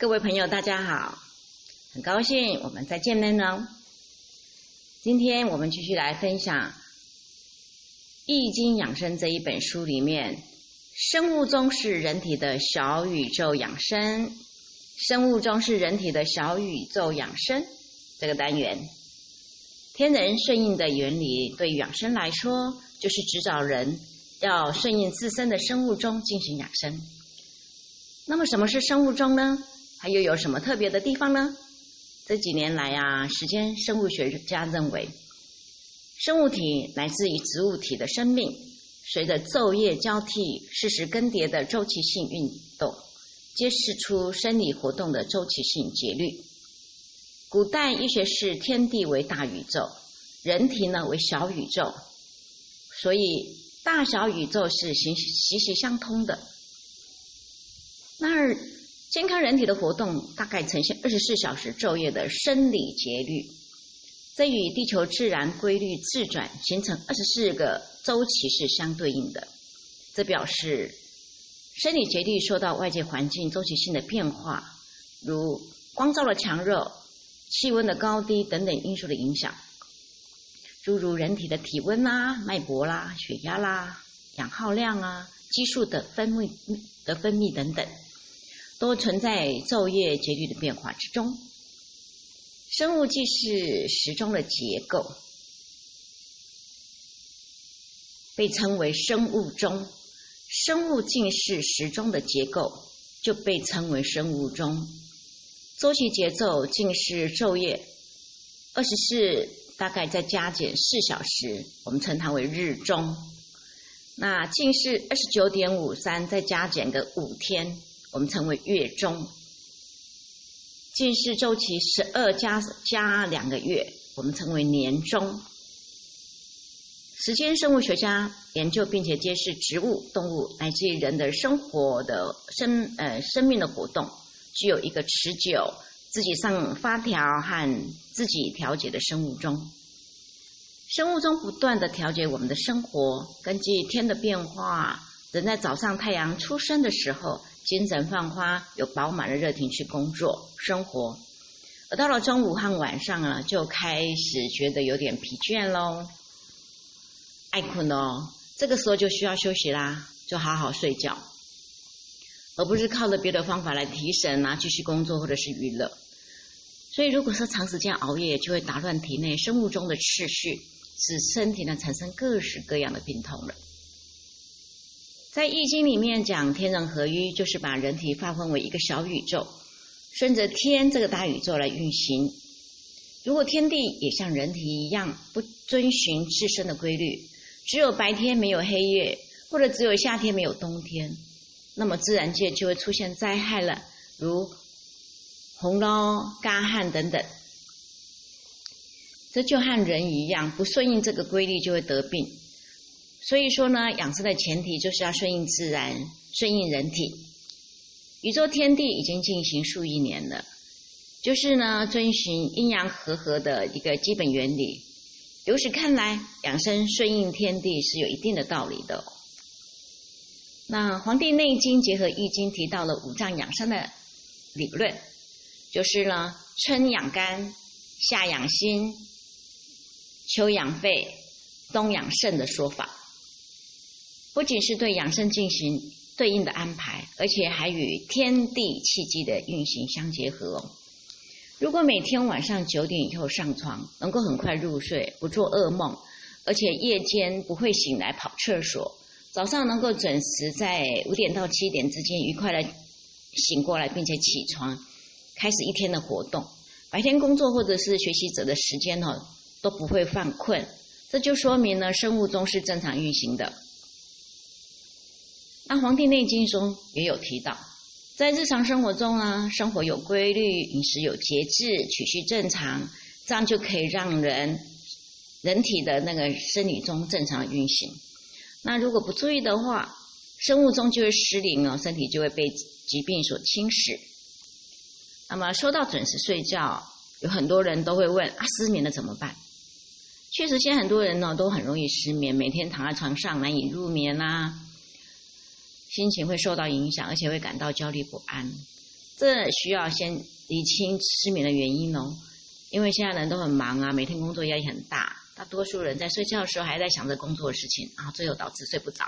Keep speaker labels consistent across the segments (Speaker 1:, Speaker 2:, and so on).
Speaker 1: 各位朋友，大家好，很高兴我们再见面呢。今天我们继续来分享《易经养生》这一本书里面，生物钟是人体的小宇宙养生，生物钟是人体的小宇宙养生这个单元。天人顺应的原理，对养生来说，就是指导人要顺应自身的生物钟进行养生。那么，什么是生物钟呢？它又有什么特别的地方呢？这几年来啊，时间生物学家认为，生物体来自于植物体的生命，随着昼夜交替、适时更迭的周期性运动，揭示出生理活动的周期性节律。古代医学是天地为大宇宙，人体呢为小宇宙，所以大小宇宙是息息息相通的。那。健康人体的活动大概呈现二十四小时昼夜的生理节律，这与地球自然规律自转形成二十四个周期是相对应的。这表示生理节律受到外界环境周期性的变化，如光照的强弱、气温的高低等等因素的影响，诸如人体的体温啦、脉搏啦、血压啦、氧耗量啊、激素的分泌的分泌等等。都存在昼夜节律的变化之中。生物既是时钟的结构，被称为生物钟。生物竟是时钟的结构，就被称为生物钟。周期节奏竟是昼夜二十四，大概再加减四小时，我们称它为日钟。那近视二十九点五三，再加减个五天。我们称为月中，近视周期十二加加两个月，我们称为年中。时间生物学家研究并且揭示植物、动物乃至于人的生活的生呃生命的活动，具有一个持久、自己上发条和自己调节的生物钟。生物钟不断的调节我们的生活，根据天的变化，人在早上太阳出生的时候。精神焕发，有饱满的热情去工作生活，而到了中午和晚上啊，就开始觉得有点疲倦喽，爱困哦。这个时候就需要休息啦，就好好睡觉，而不是靠着别的方法来提神啊，继续工作或者是娱乐。所以，如果说长时间熬夜，就会打乱体内生物钟的秩序，使身体呢产生各式各样的病痛了。在易经里面讲天人合一，就是把人体划分为一个小宇宙，顺着天这个大宇宙来运行。如果天地也像人体一样，不遵循自身的规律，只有白天没有黑夜，或者只有夏天没有冬天，那么自然界就会出现灾害了，如洪涝、干旱等等。这就和人一样，不顺应这个规律，就会得病。所以说呢，养生的前提就是要顺应自然，顺应人体。宇宙天地已经进行数亿年了，就是呢，遵循阴阳和合的一个基本原理。由此看来，养生顺应天地是有一定的道理的。那《黄帝内经》结合《易经》提到了五脏养生的理论，就是呢，春养肝，夏养心，秋养肺，冬养肾的说法。不仅是对养生进行对应的安排，而且还与天地气机的运行相结合哦。如果每天晚上九点以后上床，能够很快入睡，不做噩梦，而且夜间不会醒来跑厕所，早上能够准时在五点到七点之间愉快的醒过来，并且起床，开始一天的活动，白天工作或者是学习者的时间哦都不会犯困，这就说明呢生物钟是正常运行的。那《黄帝内经》中也有提到，在日常生活中呢，生活有规律，饮食有节制，取序正常，这样就可以让人人体的那个生理钟正常运行。那如果不注意的话，生物钟就会失灵哦，身体就会被疾病所侵蚀。那么说到准时睡觉，有很多人都会问啊，失眠了怎么办？确实，现在很多人呢都很容易失眠，每天躺在床上难以入眠啊。心情会受到影响，而且会感到焦虑不安。这需要先理清失眠的原因哦。因为现在人都很忙啊，每天工作压力很大，大多数人在睡觉的时候还在想着工作的事情，然后最后导致睡不着。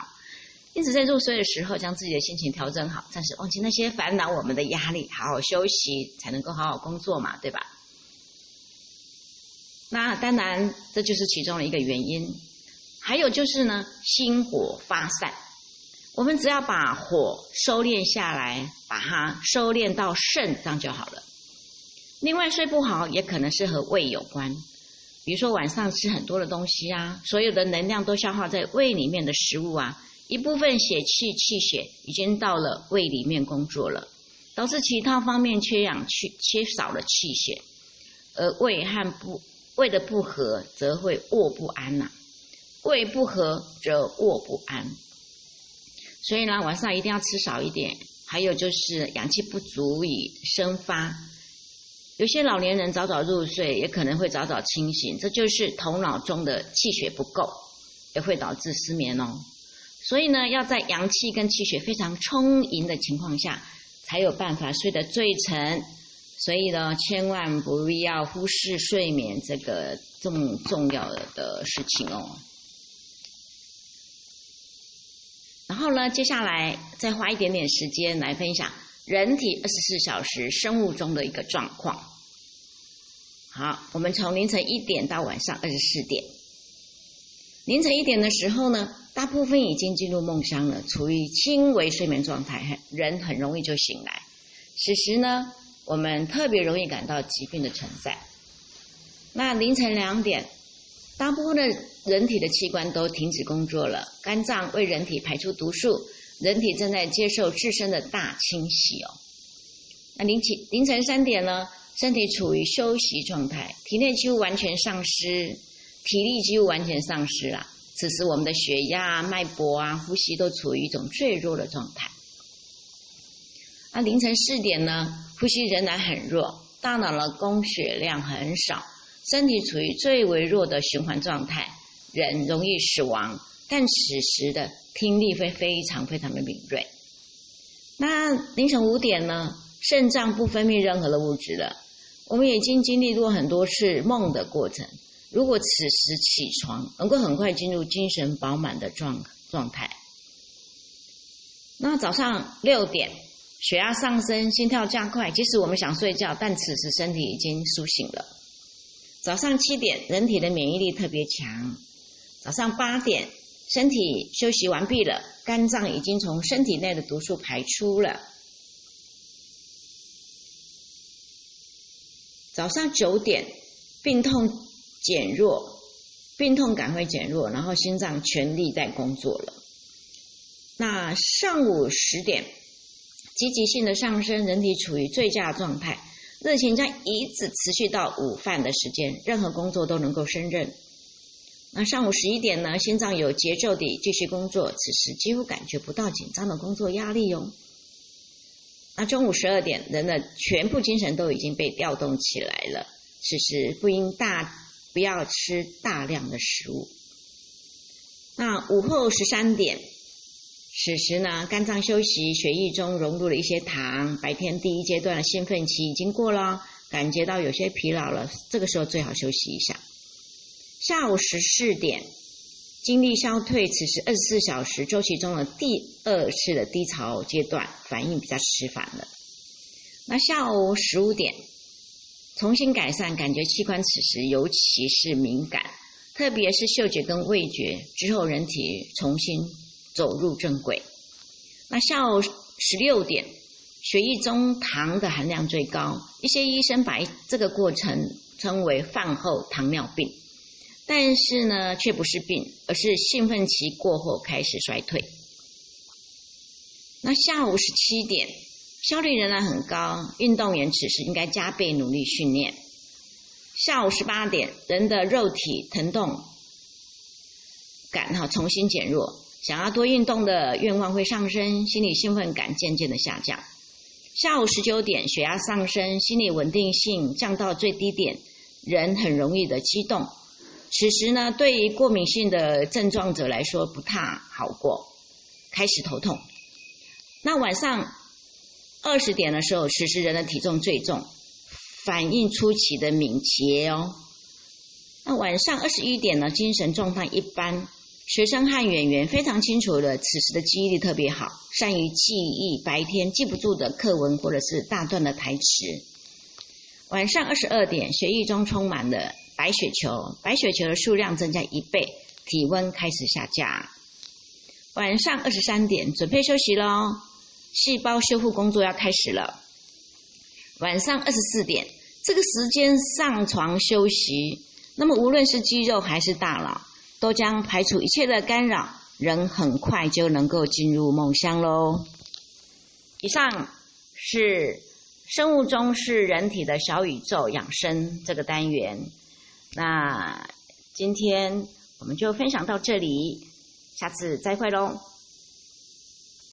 Speaker 1: 因此，在入睡的时候，将自己的心情调整好，暂时忘记那些烦恼，我们的压力，好好休息，才能够好好工作嘛，对吧？那当然，这就是其中的一个原因。还有就是呢，心火发散，我们只要把火收敛下来，把它收敛到肾，脏就好了。另外，睡不好也可能是和胃有关，比如说晚上吃很多的东西啊，所有的能量都消耗在胃里面的食物啊。一部分血气气血已经到了胃里面工作了，导致其他方面缺氧、缺缺少了气血，而胃和不胃的不和，则会卧不安呐。胃不和则卧不安，所以呢，晚上一定要吃少一点。还有就是阳气不足以生发，有些老年人早早入睡，也可能会早早清醒，这就是头脑中的气血不够，也会导致失眠哦。所以呢，要在阳气跟气血非常充盈的情况下，才有办法睡得最沉。所以呢，千万不要忽视睡眠这个这么重要的事情哦。然然后呢，接下来再花一点点时间来分享人体二十四小时生物钟的一个状况。好，我们从凌晨一点到晚上二十四点。凌晨一点的时候呢？大部分已经进入梦乡了，处于轻微睡眠状态，人很容易就醒来。此时呢，我们特别容易感到疾病的存在。那凌晨两点，大部分的人体的器官都停止工作了，肝脏为人体排出毒素，人体正在接受自身的大清洗哦。那凌晨凌晨三点呢，身体处于休息状态，体内几乎完全丧失，体力几乎完全丧失了。此时，我们的血压、脉搏啊、呼吸都处于一种最弱的状态。那凌晨四点呢？呼吸仍然很弱，大脑的供血量很少，身体处于最微弱的循环状态，人容易死亡。但此时的听力会非常非常的敏锐。那凌晨五点呢？肾脏不分泌任何的物质了。我们已经经历过很多次梦的过程。如果此时起床，能够很快进入精神饱满的状状态。那早上六点，血压上升，心跳加快。即使我们想睡觉，但此时身体已经苏醒了。早上七点，人体的免疫力特别强。早上八点，身体休息完毕了，肝脏已经从身体内的毒素排出了。早上九点，病痛。减弱，病痛感会减弱，然后心脏全力在工作了。那上午十点，积极性的上升，人体处于最佳状态，热情将一直持续到午饭的时间，任何工作都能够胜任。那上午十一点呢，心脏有节奏地继续工作，此时几乎感觉不到紧张的工作压力哟。那中午十二点，人的全部精神都已经被调动起来了，此时不应大。不要吃大量的食物。那午后十三点，此时呢，肝脏休息，血液中融入了一些糖。白天第一阶段的兴奋期已经过了，感觉到有些疲劳了，这个时候最好休息一下。下午十四点，精力消退，此时二十四小时周期中的第二次的低潮阶段，反应比较迟缓了。那下午十五点。重新改善，感觉器官此时尤其是敏感，特别是嗅觉跟味觉。之后人体重新走入正轨。那下午十六点，血液中糖的含量最高，一些医生把这个过程称为饭后糖尿病，但是呢，却不是病，而是兴奋期过后开始衰退。那下午十七点。效率仍然很高，运动员此时应该加倍努力训练。下午十八点，人的肉体疼痛感哈重新减弱，想要多运动的愿望会上升，心理兴奋感渐渐的下降。下午十九点，血压上升，心理稳定性降到最低点，人很容易的激动。此时呢，对于过敏性的症状者来说不太好过，开始头痛。那晚上。二十点的时候，此时人的体重最重，反应出奇的敏捷哦。那晚上二十一点呢，精神状态一般。学生和演员非常清楚的，此时的记忆力特别好，善于记忆白天记不住的课文或者是大段的台词。晚上二十二点，血液中充满了白血球，白血球的数量增加一倍，体温开始下降。晚上二十三点，准备休息喽，细胞修复工作要开始了。晚上二十四点，这个时间上床休息，那么无论是肌肉还是大脑。都将排除一切的干扰，人很快就能够进入梦乡喽。以上是生物钟是人体的小宇宙养生这个单元。那今天我们就分享到这里，下次再会喽。